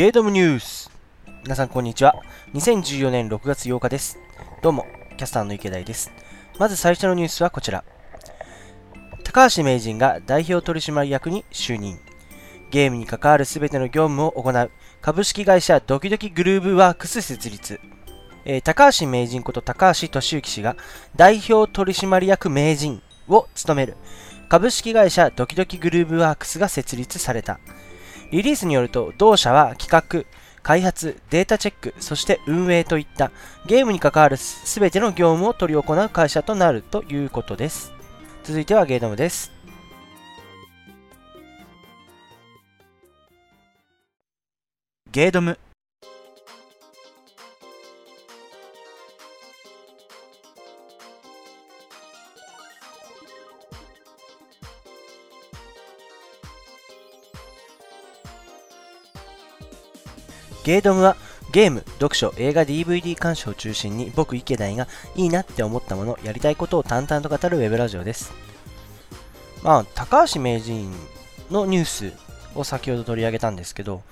ゲートムニュース。皆さんこんにちは。2014年6月8日です。どうもキャスターの池田です。まず最初のニュースはこちら。高橋名人が代表取締役に就任。ゲームに関わる全ての業務を行う。株式会社ドキドキグルーブワークス設立。えー、高橋名人こと高橋俊之氏が代表取締役名人を務める。株式会社ドキドキグルーブワークスが設立された。リリースによると、同社は企画、開発、データチェック、そして運営といったゲームに関わるすべての業務を執り行う会社となるということです。続いてはゲードムです。ゲードムゲードムはゲーム、読書、映画、DVD 鑑賞を中心に僕池田がいいなって思ったもの、やりたいことを淡々と語るウェブラジオです。まあ、高橋名人のニュースを先ほど取り上げたんですけど、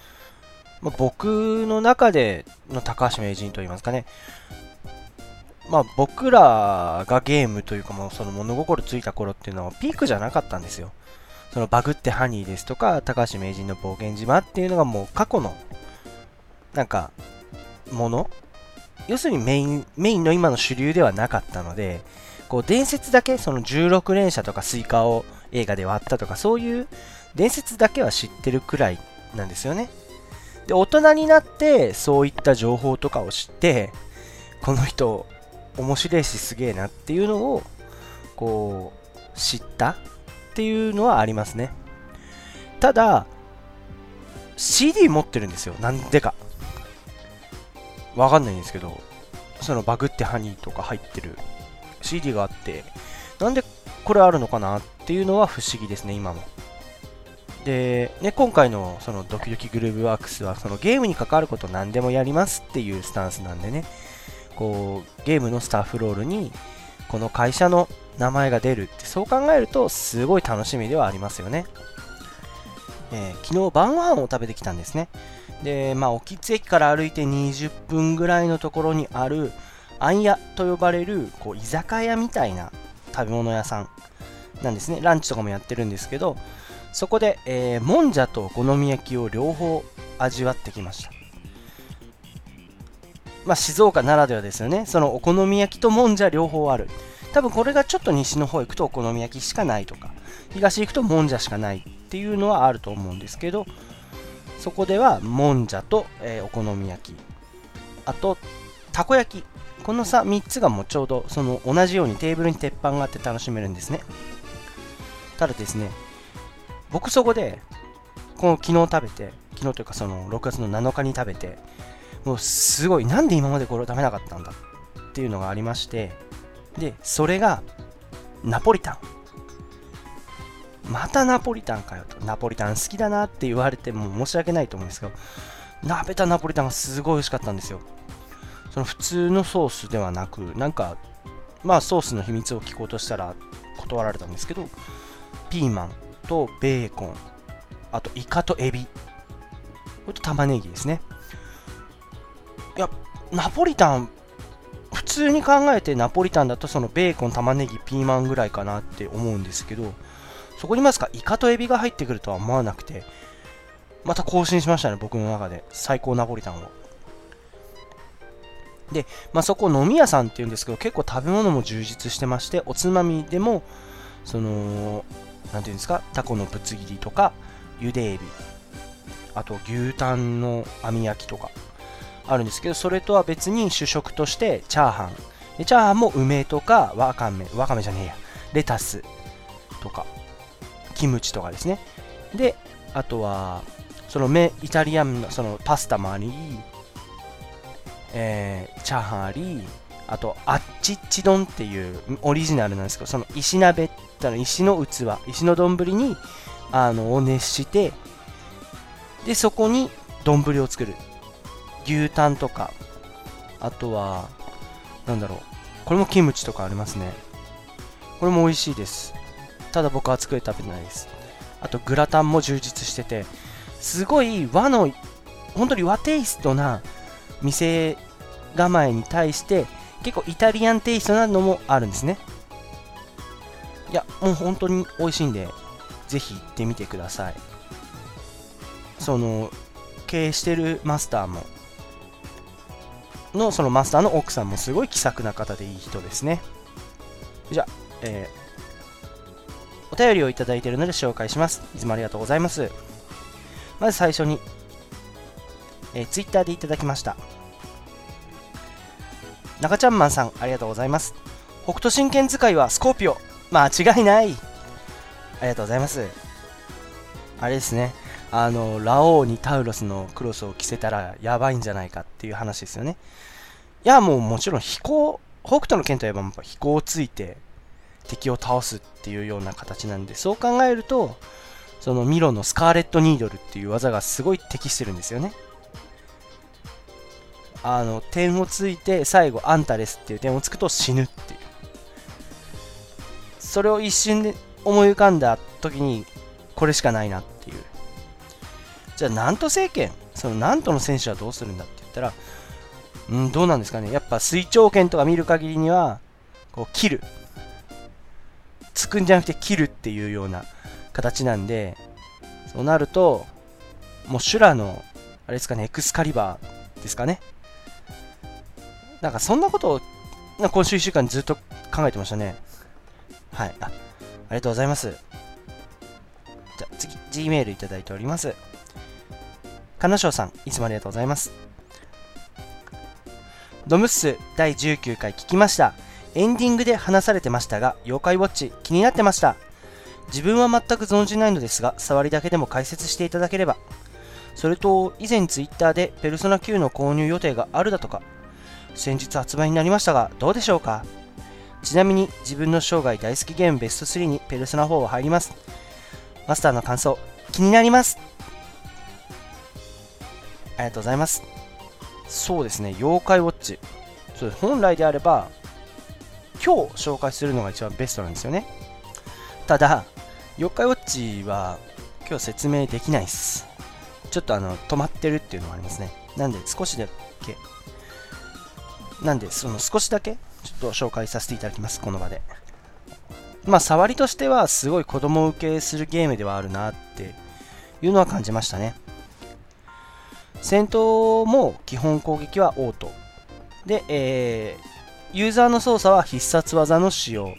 まあ、僕の中での高橋名人といいますかね、まあ僕らがゲームというかもうその物心ついた頃っていうのはピークじゃなかったんですよ。そのバグってハニーですとか、高橋名人の冒険島っていうのがもう過去のなんか、もの要するにメイン、メインの今の主流ではなかったので、こう伝説だけ、その16連射とかスイカを映画で割ったとか、そういう伝説だけは知ってるくらいなんですよね。で、大人になってそういった情報とかを知って、この人面白いしすげえなっていうのを、こう、知ったっていうのはありますね。ただ、CD 持ってるんですよ。なんでか。わかんないんですけど、そのバグってハニーとか入ってる CD があって、なんでこれあるのかなっていうのは不思議ですね、今も。で、ね、今回のそのドキドキグルーブワークスはそのゲームに関わること何でもやりますっていうスタンスなんでね、こう、ゲームのスタッフロールにこの会社の名前が出るってそう考えるとすごい楽しみではありますよね。えー、昨日晩ご飯を食べてきたんですね。で、まあ、沖津駅から歩いて20分ぐらいのところにある、あんやと呼ばれる、こう、居酒屋みたいな食べ物屋さんなんですね。ランチとかもやってるんですけど、そこで、えー、もんじゃとお好み焼きを両方味わってきました。まあ、静岡ならではですよね。そのお好み焼きともんじゃ両方ある。多分これがちょっと西の方行くとお好み焼きしかないとか、東行くともんじゃしかないっていうのはあると思うんですけど、そこではもんじゃと、えー、お好み焼き。あとたこ焼き。このさ3つがもうちょうどその同じようにテーブルに鉄板があって楽しめるんですね。ただですね僕そこでこの昨日食べて昨日というかその6月の7日に食べてもうすごいなんで今までこれを食べなかったんだっていうのがありましてでそれがナポリタン。またナポリタンかよと。ナポリタン好きだなって言われても申し訳ないと思うんですけど、鍋たナポリタンがすごい美味しかったんですよ。その普通のソースではなく、なんか、まあソースの秘密を聞こうとしたら断られたんですけど、ピーマンとベーコン、あとイカとエビ、これと玉ねぎですね。いや、ナポリタン、普通に考えてナポリタンだとそのベーコン、玉ねぎ、ピーマンぐらいかなって思うんですけど、そこにまさかイカとエビが入ってくるとは思わなくて、また更新しましたね、僕の中で。最高ナポリタンを。で、まあ、そこ飲み屋さんっていうんですけど、結構食べ物も充実してまして、おつまみでも、その、なんていうんですか、タコのぶつ切りとか、ゆでエビ、あと牛タンの網焼きとか、あるんですけど、それとは別に主食としてチャーハン。でチャーハンも梅とかわかめ、わかめじゃねえや、レタスとか、キムチとかですね。で、あとは、そのメイタリアンのそのパスタもあり、えー、チャーハンあり、あと、あっちっち丼っていうオリジナルなんですけど、その石鍋っての石の器、石の丼に、あの、を熱して、で、そこに丼を作る。牛タンとか、あとは、なんだろう。これもキムチとかありますね。これも美味しいです。ただ僕は作り食べてないです。あとグラタンも充実してて、すごい和の本当に和テイストな店構えに対して結構イタリアンテイストなのもあるんですね。いやもう本当に美味しいんでぜひ行ってみてください。その経営してるマスターものそのマスターの奥さんもすごい気さくな方でいい人ですね。じゃあ、えー、便りをいただいているので紹介します。いつもありがとうございます。まず最初に、えー、ツイッターでいただきました。中ちゃんマンさんありがとうございます。北斗神拳使いはスコーピオ。間違いない。ありがとうございます。あれですね。あのラオウにタウロスのクロスを着せたらやばいんじゃないかっていう話ですよね。いやもうもちろん飛行北斗の剣といえば飛行をついて敵を倒すっていうような形なんでそう考えるとそのミロのスカーレットニードルっていう技がすごい適してるんですよね。あの点をついて最後アンタレスっていう点をつくと死ぬっていう。それを一瞬で思い浮かんだ時にこれしかないなっていう。じゃあナント政権そのナントの選手はどうするんだって言ったらうんどうなんですかね。やっぱ水長剣とか見る限りにはこう切る。つくんじゃなくて切るっていうような形なんでそうなるともう修羅のあれですかねエクスカリバーですかねなんかそんなことを今週1週間ずっと考えてましたね。はい。あありがとうございます。じゃあ次、G メールいただいております。かなしょうさん、いつもありがとうございます。ドムッス第19回聞きました。エンディングで話されてましたが、妖怪ウォッチ気になってました。自分は全く存じないのですが、触りだけでも解説していただければ。それと、以前 Twitter でペルソナ9の購入予定があるだとか、先日発売になりましたが、どうでしょうか？ちなみに自分の生涯大好きゲームベスト3にペルソナ4は入ります。マスターの感想、気になりますありがとうございます。そうですね、妖怪ウォッチ。そう本来であれば、今日紹介するのが一番ベストなんですよね。ただ、妖怪ウォッチは今日説明できないです。ちょっとあの止まってるっていうのがありますね。なんで少しだけなんで、その少しだけちょっと紹介させていただきます、この場で。まあ、触りとしてはすごい子供受けするゲームではあるなっていうのは感じましたね。戦闘も基本攻撃はオート。で、えー、ユーザーの操作は必殺技の使用、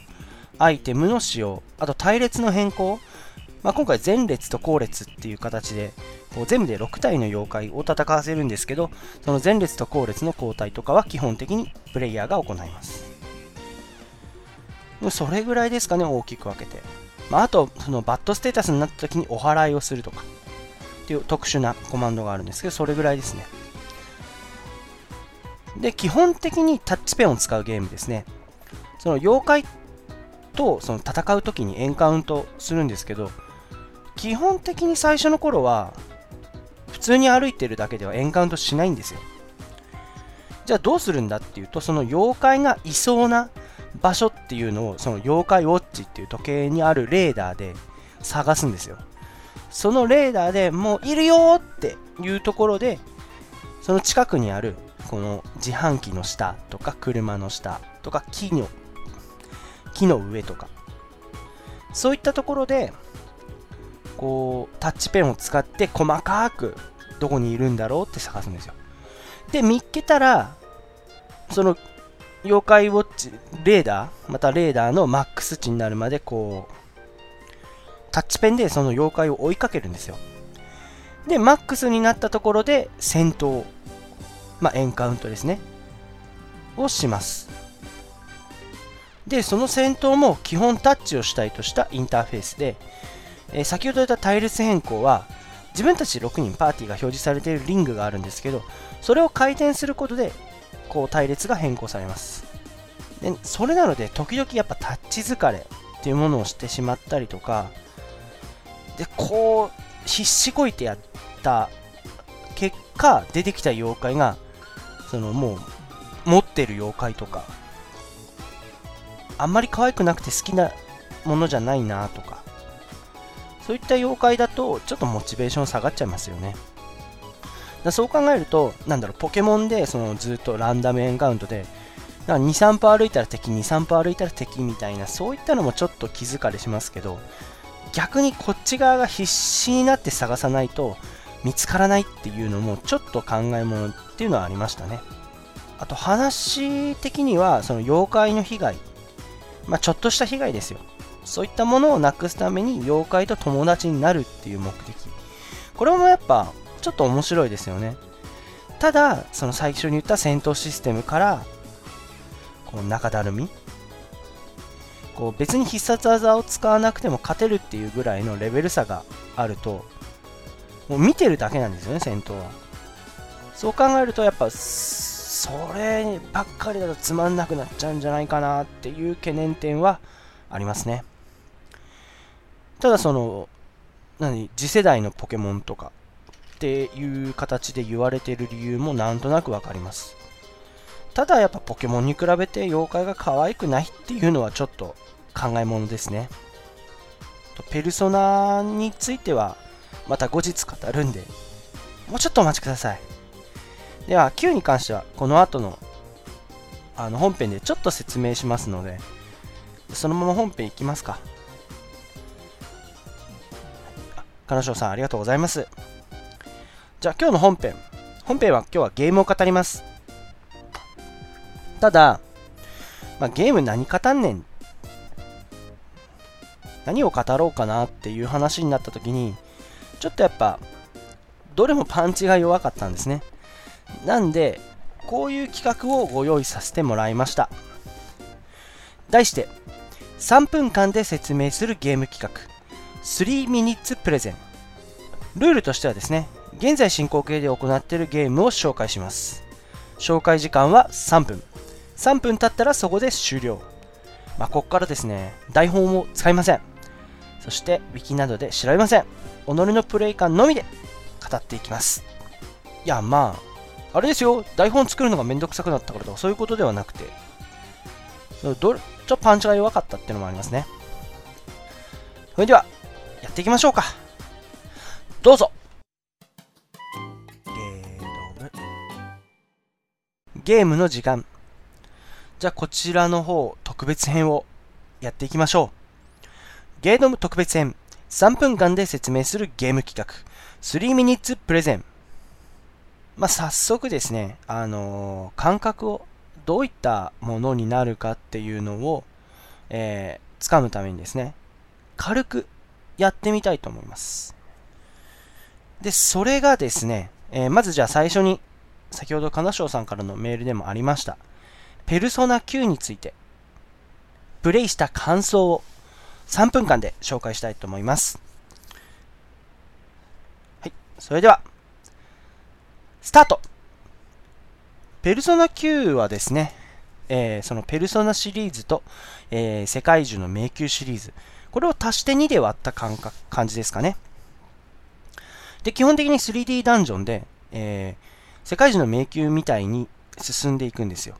アイテムの使用、あと隊列の変更。まあ、今回前列と後列っていう形でこう全部で6体の妖怪を戦わせるんですけどその前列と後列の交代とかは基本的にプレイヤーが行います。それぐらいですかね大きく分けて、まあ、あとそのバッドステータスになった時にお祓いをするとか。っていう特殊なコマンドがあるんですけどそれぐらいですね。で基本的にタッチペンを使うゲームですね。その妖怪とその戦う時にエンカウントするんですけど基本的に最初の頃は普通に歩いてるだけではエンカウントしないんですよ。じゃあどうするんだっていうとその妖怪がいそうな場所っていうのをその妖怪ウォッチっていう時計にあるレーダーで探すんですよ。そのレーダーでもういるよっていうところでその近くにあるこの自販機の下とか車の下とか木の木の上とか。そういったところでこうタッチペンを使って細かくどこにいるんだろうって探すんですよ。で見っけたらその妖怪ウォッチレーダーまたレーダーのマックス値になるまでこうタッチペンでその妖怪を追いかけるんですよ。でマックスになったところで戦闘まあエンカウントですね。をします。でその戦闘も基本タッチを主体としたインターフェースでえー、先ほど言った隊列変更は自分たち6人パーティーが表示されているリングがあるんですけどそれを回転することでこう隊列が変更されます。でそれなので時々やっぱタッチ疲れっていうものをしてしまったりとかでこう必死こいてやった結果出てきた妖怪がそのもう持ってる妖怪とかあんまり可愛くなくて好きなものじゃないなとかそういった妖怪だとちょっとモチベーション下がっちゃいますよね。だそう考えると、なんだろう、ポケモンでそのずっとランダムエンカウントで、2、3歩歩いたら敵、2、3歩歩いたら敵みたいな、そういったのもちょっと気づかれしますけど、逆にこっち側が必死になって探さないと見つからないっていうのもちょっと考えものっていうのはありましたね。あと話的には、その妖怪の被害、まあ、ちょっとした被害ですよ。そういったものをなくすために妖怪と友達になるっていう目的。これもやっぱちょっと面白いですよね。ただ、その最初に言った戦闘システムから、こう中だるみこう別に必殺技を使わなくても勝てるっていうぐらいのレベル差があると、もう見てるだけなんですよね、戦闘は。そう考えると、やっぱ、そればっかりだとつまんなくなっちゃうんじゃないかなっていう懸念点はありますね。ただその、何、次世代のポケモンとかっていう形で言われてる理由もなんとなくわかります。ただやっぱポケモンに比べて妖怪が可愛くないっていうのはちょっと考えものですね。ペルソナについてはまた後日語るんで、もうちょっとお待ちください。では、Q に関してはこの後のあの本編でちょっと説明しますので、そのまま本編いきますか。金賞さんありがとうございます。じゃあ今日の本編。本編は今日はゲームを語ります。ただ、まあ、ゲーム何語んねん。何を語ろうかなっていう話になった時に、ちょっとやっぱ、どれもパンチが弱かったんですね。なんで、こういう企画をご用意させてもらいました。題して、3分間で説明するゲーム企画、3 minutes プレゼン。ルールとしてはですね、現在進行形で行っているゲームを紹介します。紹介時間は3分。3分経ったらそこで終了。まあ、ここからですね、台本を使いません。そして、ウィキなどで調べません。己のプレイ感のみで語っていきます。いや、まあ、あれですよ、台本作るのがめんどくさくなったからとか、そういうことではなくて、どちょっとパンチが弱かったってのもありますね。それでは、やっていきましょうか。どうぞゲーム。ゲームの時間。じゃあ、こちらの方、特別編をやっていきましょう。ゲーム特別編。3分間で説明するゲーム企画。3 minutes プレゼン。まあ、早速ですね、あのー、感覚をどういったものになるかっていうのを、えー、掴むためにですね、軽くやってみたいと思います。で、それがですね、えー、まずじゃあ最初に、先ほど金賞さんからのメールでもありました、ペルソナ9について、プレイした感想を3分間で紹介したいと思います。はい、それでは、スタートペルソナ9はですね、えー、そのペルソナシリーズと、えー、世界中の迷宮シリーズ、これを足して2で割った感覚感じですかね。で、基本的に 3D ダンジョンで、えー、世界中の迷宮みたいに進んでいくんですよ。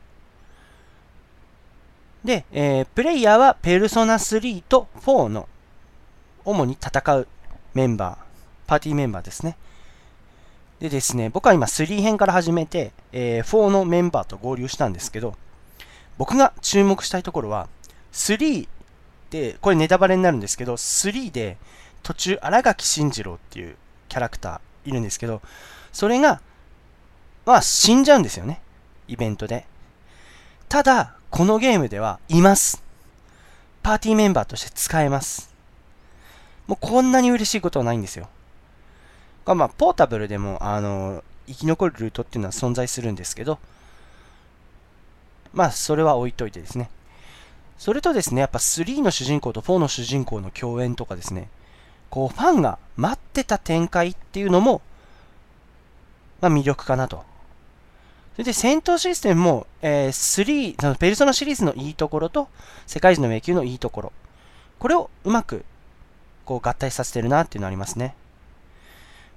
で、えー、プレイヤーはペルソナ3と4の主に戦うメンバー、パーティーメンバーですね。でですね、僕は今3編から始めて、えー、4のメンバーと合流したんですけど、僕が注目したいところは、3で、これネタバレになるんですけど、3で途中荒垣慎次郎っていうキャラクターいるんですけど、それが、まあ死んじゃうんですよね。イベントで。ただ、このゲームではいます。パーティーメンバーとして使えます。もうこんなに嬉しいことはないんですよ。まあ、ポータブルでも、あの、生き残るルートっていうのは存在するんですけど、まあ、それは置いといてですね。それとですね、やっぱ3の主人公と4の主人公の共演とかですね、こう、ファンが待ってた展開っていうのも、まあ、魅力かなと。れで戦闘システムも、えー、3、そのペルソナシリーズのいいところと、世界中の迷宮のいいところ。これをうまく、こう合体させてるなっていうのありますね。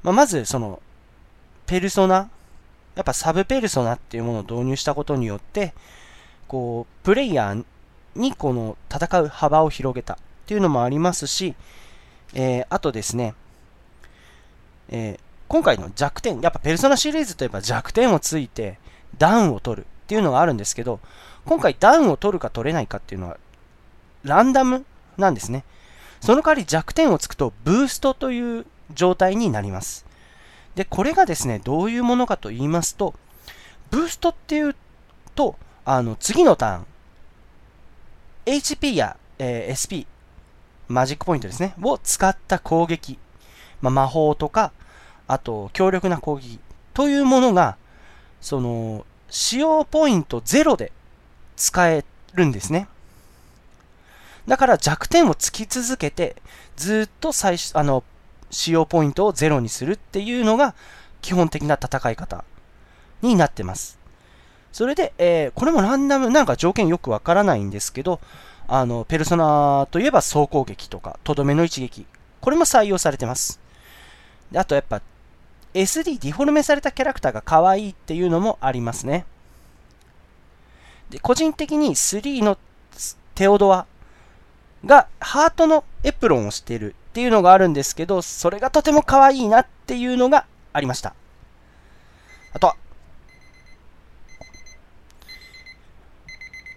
まあ、まず、その、ペルソナ、やっぱサブペルソナっていうものを導入したことによって、こう、プレイヤーにこの戦う幅を広げたっていうのもありますし、えー、あとですね、えー、今回の弱点、やっぱペルソナシリーズといえば弱点をついてダウンを取るっていうのがあるんですけど、今回ダウンを取るか取れないかっていうのはランダムなんですね。その代わり弱点をつくとブーストという状態になります。で、これがですね、どういうものかと言いますと、ブーストっていうと、あの、次のターン、HP や、えー、SP、マジックポイントですね、を使った攻撃、まあ、魔法とか、あと、強力な攻撃というものが、その、使用ポイント0で使えるんですね。だから弱点をつき続けて、ずっと最初、あの、使用ポイントをゼロにするっていうのが基本的な戦い方になってます。それで、えー、これもランダム、なんか条件よくわからないんですけど、あの、ペルソナといえば総攻撃とか、とどめの一撃。これも採用されてます。であとやっぱ、SD、ディフォルメされたキャラクターが可愛いっていうのもありますね。で、個人的に3のテオドアがハートのエプロンをしてるっていうのがあるんですけど、それがとても可愛いなっていうのがありました。あとは、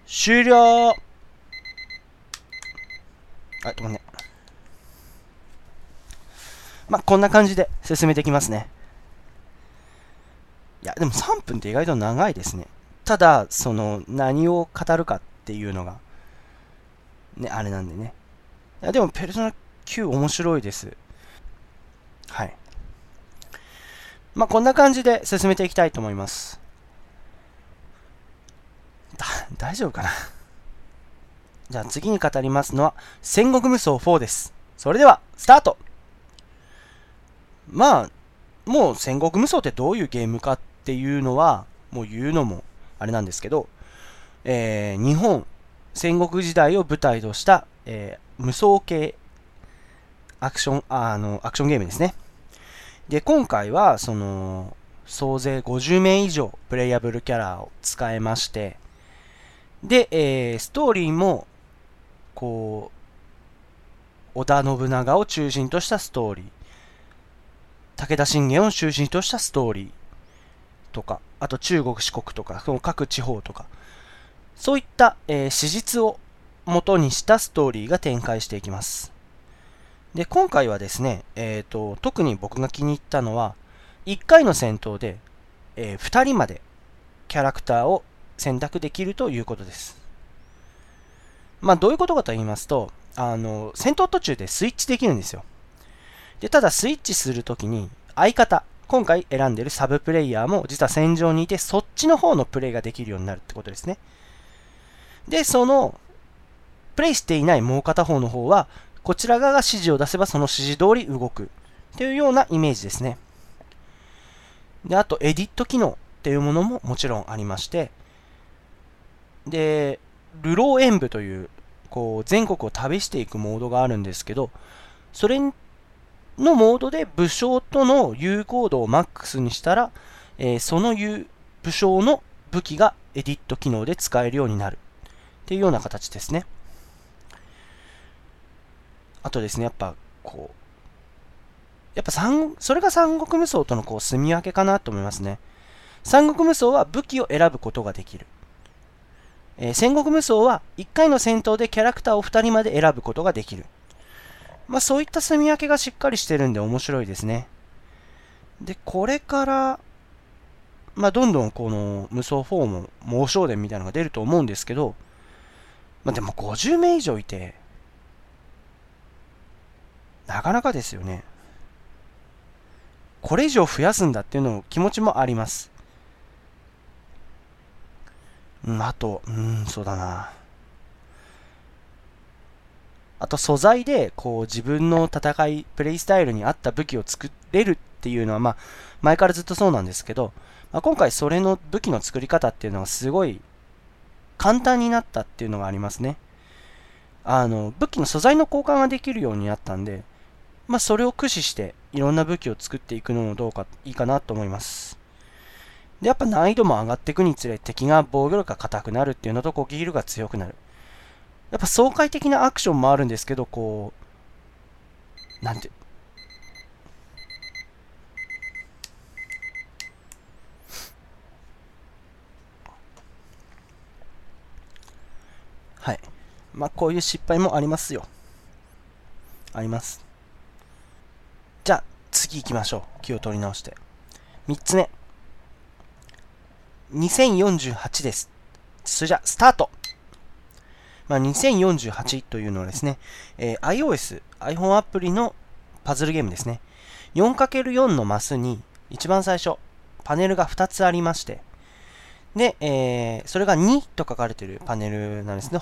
終了あ、ごめんね。まあ、こんな感じで進めていきますね。いや、でも3分って意外と長いですね。ただ、その、何を語るかっていうのが、ね、あれなんでね。いや、でも、ペルソナ9面白いです。はい。まあ、こんな感じで進めていきたいと思います。だ、大丈夫かな？じゃあ次に語りますのは、戦国無双4です。それでは、スタートまあ、もう戦国無双ってどういうゲームかっっていうのは、もう言うのもあれなんですけど、えー、日本戦国時代を舞台とした、えー、無双系アクション、あの、アクションゲームですね。で、今回は、その、総勢50名以上プレイヤブルキャラを使えまして、で、えー、ストーリーも、こう、織田信長を中心としたストーリー、武田信玄を中心としたストーリーとか、あと中国、四国とか、その各地方とか、そういった、えー、史実を元にしたストーリーが展開していきます。で、今回はですね、えーと、特に僕が気に入ったのは、1回の戦闘で、えー、2人までキャラクターを選択できるということです。まあ、どういうことかと言いますと、あの、戦闘途中でスイッチできるんですよ。で、ただスイッチするときに、相方、今回選んでるサブプレイヤーも実は戦場にいて、そっちの方のプレイができるようになるってことですね。で、その、プレイしていないもう片方の方は、こちら側が指示を出せばその指示通り動くというようなイメージですね。で、あと、エディット機能っていうものももちろんありまして、で、ルロー演舞という、こう、全国を旅していくモードがあるんですけど、それのモードで武将との有効度をマックスにしたら、えー、その武将の武器がエディット機能で使えるようになるっていうような形ですね。あとですね、やっぱこう、やっぱ三、それが三国無双とのこう住み分けかなと思いますね。三国無双は武器を選ぶことができる。えー、戦国無双は1回の戦闘でキャラクターを2人まで選ぶことができる。まあそういった住み分けがしっかりしてるんで面白いですね。で、これから、まあどんどんこの無双4も猛将伝みたいなのが出ると思うんですけど、まあでも50名以上いて、なかなかですよね。これ以上増やすんだっていうの気持ちもあります。うん、あと、うん、そうだな。あと素材で、こう自分の戦い、プレイスタイルに合った武器を作れるっていうのは、まあ、前からずっとそうなんですけど、まあ、今回それの武器の作り方っていうのがすごい簡単になったっていうのがありますね。あの、武器の素材の交換ができるようになったんで、まあ、それを駆使していろんな武器を作っていくのもどうかいいかなと思います。で、やっぱ難易度も上がっていくにつれ敵が防御力が硬くなるっていうのと攻撃力が強くなる。やっぱ爽快的なアクションもあるんですけど、こう、なんて、はい。まあ、こういう失敗もありますよ。あります。じゃあ、次行きましょう。気を取り直して。3つ目。2048です。それじゃあ、スタートまあ、2048というのはですね、えー、iOS、iPhone アプリのパズルゲームですね。4×4 のマスに一番最初、パネルが2つありまして、で、えー、それが2と書かれているパネルなんですね。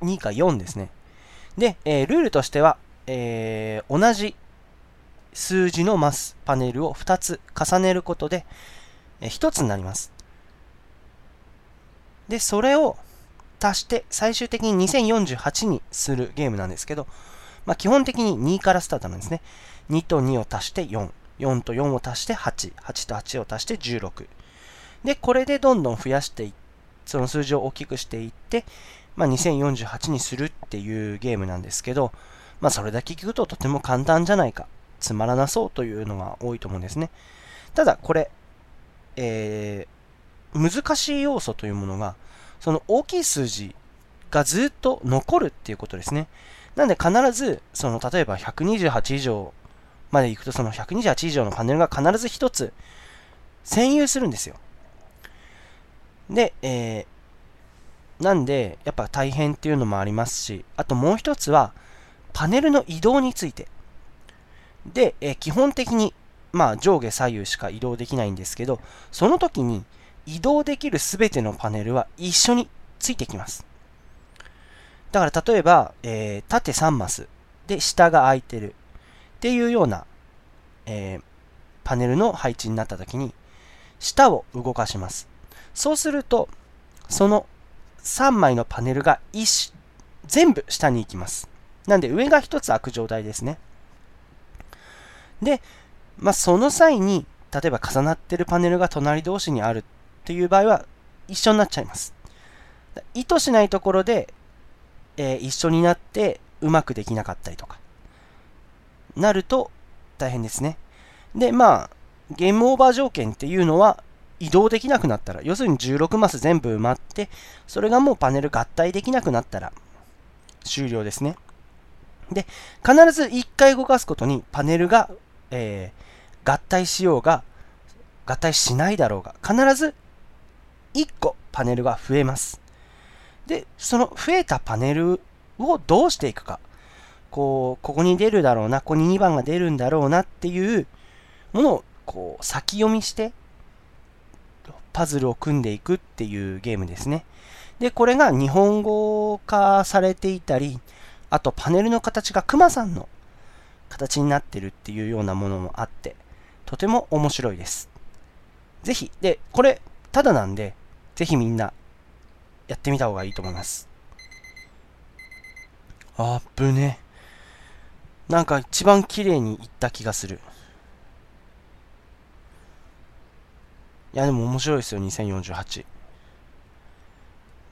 2か4ですね。で、えー、ルールとしては、えー、同じ数字のマス、パネルを2つ重ねることで、えー、1つになります。で、それを足して最終的に2048にするゲームなんですけど、まあ、基本的に2からスタートなんですね。2と2を足して4、4と4を足して8、8と8を足して16。で、これでどんどん増やしていって、その数字を大きくしていって、まあ、2048にするっていうゲームなんですけど、まあ、それだけ聞くととても簡単じゃないか、つまらなそうというのが多いと思うんですね。ただ、これ、えー、難しい要素というものが、その大きい数字がずっと残るっていうことですね。なんで必ず、その例えば128以上まで行くと、その128以上のパネルが必ず1つ占有するんですよ。で、えー、なんで、やっぱ大変っていうのもありますし、あともう一つは、パネルの移動について。で、えー、基本的に、まあ上下左右しか移動できないんですけど、その時に移動できるすべてのパネルは一緒についてきます。だから例えば、えー、縦3マスで下が空いてるっていうような、えー、パネルの配置になった時に下を動かします。そうすると、その3枚のパネルが一全部下に行きます。なんで上が1つ開く状態ですね。で、まあ、その際に、例えば重なってるパネルが隣同士にあるっていう場合は一緒になっちゃいます。意図しないところで、えー、一緒になってうまくできなかったりとか、なると大変ですね。で、まあ、ゲームオーバー条件っていうのは、移動できなくなったら、要するに16マス全部埋まって、それがもうパネル合体できなくなったら、終了ですね。で、必ず1回動かすことにパネルが、えー、合体しようが、合体しないだろうが、必ず1個パネルが増えます。で、その増えたパネルをどうしていくか。こう、ここに出るだろうな、ここに2番が出るんだろうなっていうものをこう先読みしてパズルを組んでいくっていうゲームですね。で、これが日本語化されていたり、あとパネルの形がクマさんの形になってるっていうようなものもあって、とても面白いです。ぜひ、で、これ、ただなんで、ぜひみんな、やってみた方がいいと思います。あぶね。なんか一番綺麗にいった気がする。いや、でも面白いですよ、2048。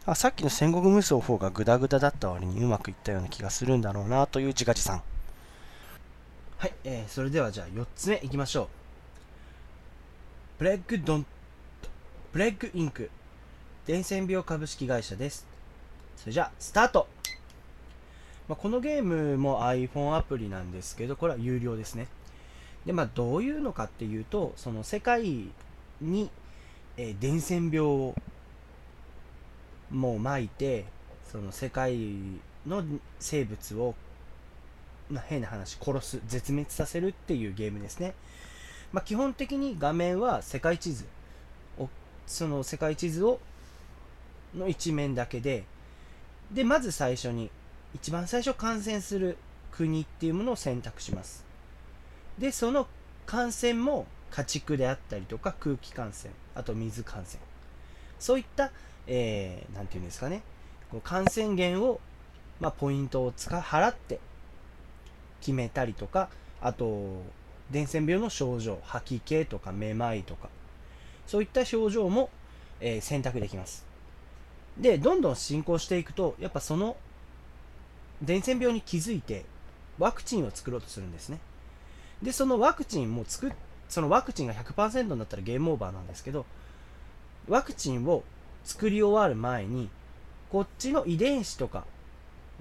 あさっきの戦国無双4がグダグダだった割にうまくいったような気がするんだろうなという自画自賛。はい、えー、それではじゃあ4つ目いきましょう。ブレッグドン、 Plague Inc.、伝染病株式会社です。それじゃあ、スタートまあ、このゲームも iPhone アプリなんですけど、これは有料ですね。で、まあ、どういうのかっていうと、その世界に、えー、伝染病をもう巻いてその世界の生物を、まあ、変な話殺す絶滅させるっていうゲームですね、まあ、基本的に画面は世界地図をその世界地図をの一面だけででまず最初に一番最初感染する国っていうものを選択します。でその感染も家畜であったりとか空気感染あと水感染。そういった、えー、て言うんですかね。こう感染源を、まあ、ポイントを使払って決めたりとかあと伝染病の症状吐き気とかめまいとかそういった症状も、えー、選択できます。でどんどん進行していくとやっぱその伝染病に気づいてワクチンを作ろうとするんですね。でそのワクチンも作っそのワクチンが100%になったらゲームオーバーなんですけど、ワクチンを作り終わる前に、こっちの遺伝子とか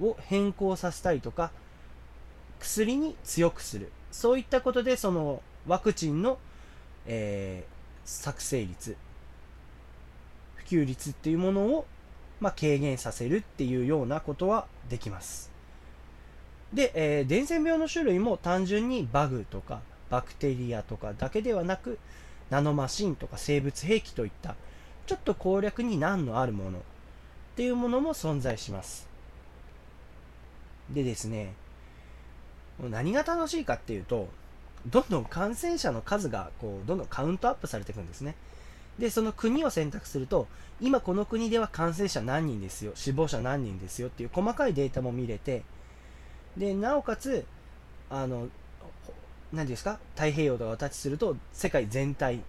を変更させたりとか薬に強くする。そういったことでそのワクチンの、えー、作成率普及率っていうものを、まあ、軽減させるっていうようなことはできます。で、えー、伝染病の種類も単純にバグとかバクテリアとかだけではなくナノマシンとか生物兵器といったちょっと攻略に難のあるものっていうものも存在します。でですね何が楽しいかっていうとどんどん感染者の数がこうどんどんカウントアップされていくんですね。でその国を選択すると今この国では感染者何人ですよ死亡者何人ですよっていう細かいデータも見れてでなおかつあの何ですか太平洋とかをタッチすると世界全体っ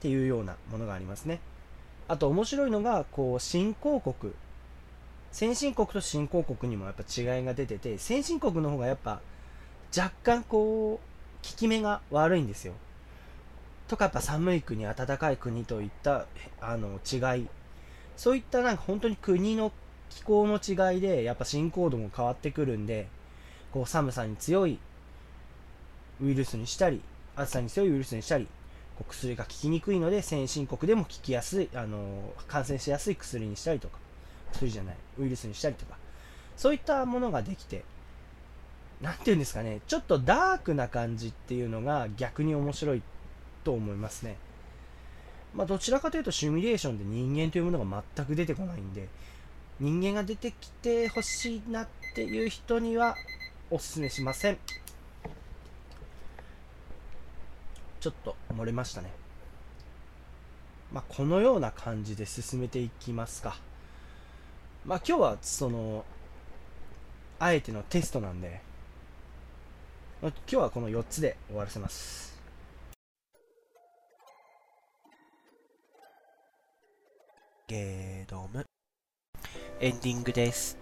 ていうようなものがありますね。あと面白いのがこう新興国。先進国と新興国にもやっぱ違いが出てて先進国の方がやっぱ若干こう効き目が悪いんですよ。とかやっぱ寒い国暖かい国といったあの違い。そういったなんか本当に国の気候の違いでやっぱ進行度も変わってくるんでこう寒さに強いウイルスにしたり、暑さに強いウイルスにしたり、こう薬が効きにくいので、先進国でも効きやすい、あの感染しやすい薬にしたりとか、薬じゃない、ウイルスにしたりとか、そういったものができて、なんていうんですかね、ちょっとダークな感じっていうのが逆に面白い。と思いますね。まあ、どちらかというとシミュレーションで人間というものが全く出てこないんで、人間が出てきてほしいなっていう人にはお勧めしません。ちょっと漏れましたね。まあ、このような感じで進めていきますか。まあ、今日はその、あえてのテストなんで、今日はこの4つで終わらせます。ゲードム。エンディングです。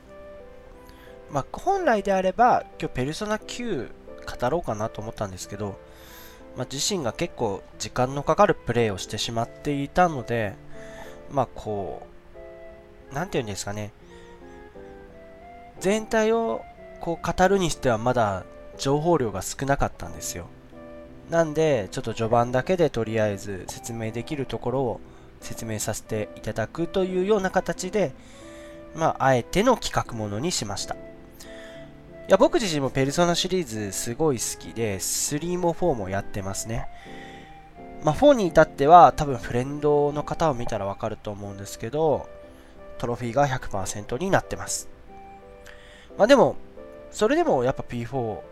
まあ、本来であれば、今日ペルソナ9語ろうかなと思ったんですけど、まあ、自身が結構時間のかかるプレーをしてしまっていたので、まあこう、なんて言うんですかね、全体をこう語るにしてはまだ情報量が少なかったんですよ。なんで、ちょっと序盤だけでとりあえず説明できるところを説明させていただくというような形で、まあ、あえての企画ものにしました。いや、僕自身もペルソナシリーズすごい好きで、3も4もやってますね。まあ、4に至っては多分フレンドの方を見たらわかると思うんですけど、トロフィーが100%になってます。まあでも、それでもやっぱ P4 好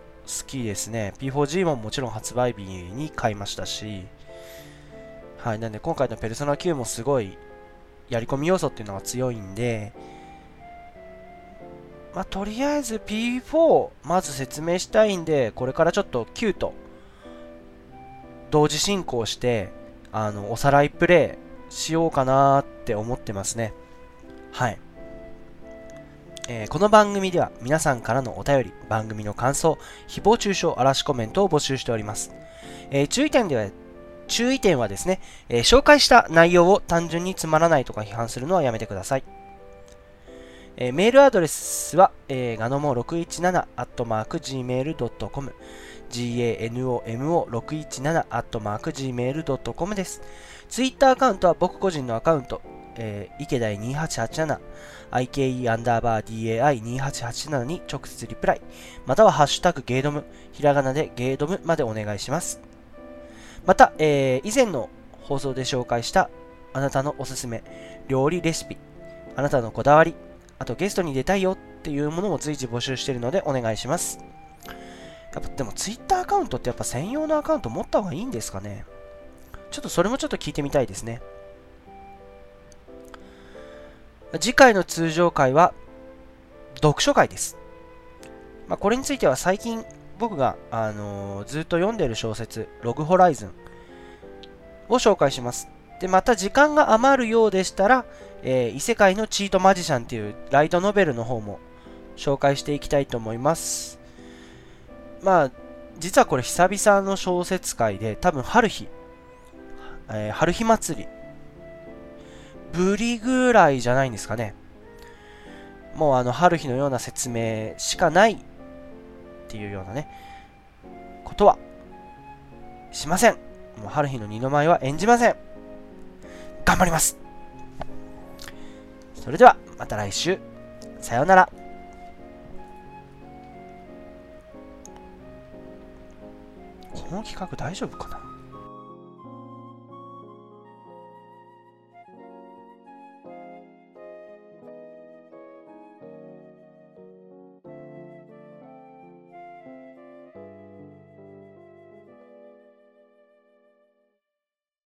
きですね。P4G ももちろん発売日に買いましたし、はい、なんで今回のペルソナ9もすごいやり込み要素っていうのが強いんで、まあ、とりあえず P4 まず説明したいんで、これからちょっと9と同時進行して、あの、おさらいプレイしようかなって思ってますね。はい。えー、この番組では皆さんからのお便り、番組の感想、誹謗中傷、嵐コメントを募集しております。えー、注意点では、注意点はですね、えー、紹介した内容を単純につまらないとか批判するのはやめてください。えー、メールアドレスは、えー、ガノモ617 gmail.com ganomo617 gmail.com です。ツイッターアカウントは僕個人のアカウント、えー、池田2887 ike アンダーバー dai2887 に直接リプライ、またはハッシュタグゲードム、ひらがなでゲードムまでお願いします。また、えー、以前の放送で紹介したあなたのおすすめ料理レシピ、あなたのこだわり、あとゲストに出たいよっていうものも随時募集しているのでお願いします。やっぱでも Twitter アカウントってやっぱ専用のアカウント持った方がいいんですかねちょっとそれもちょっと聞いてみたいですね。次回の通常回は読書会です。まあ、これについては最近僕が、あのー、ずっと読んでる小説、ログホライズンを紹介します。で、また時間が余るようでしたら、えー、異世界のチートマジシャンっていうライトノベルの方も紹介していきたいと思います。まあ、実はこれ久々の小説会で、多分春日、えー、春日祭り、ぶりぐらいじゃないんですかね。もうあの春日のような説明しかないっていうようなねことはしません。もう春日の二の舞は演じません。頑張ります。それではまた来週。さようなら。この企画大丈夫かな？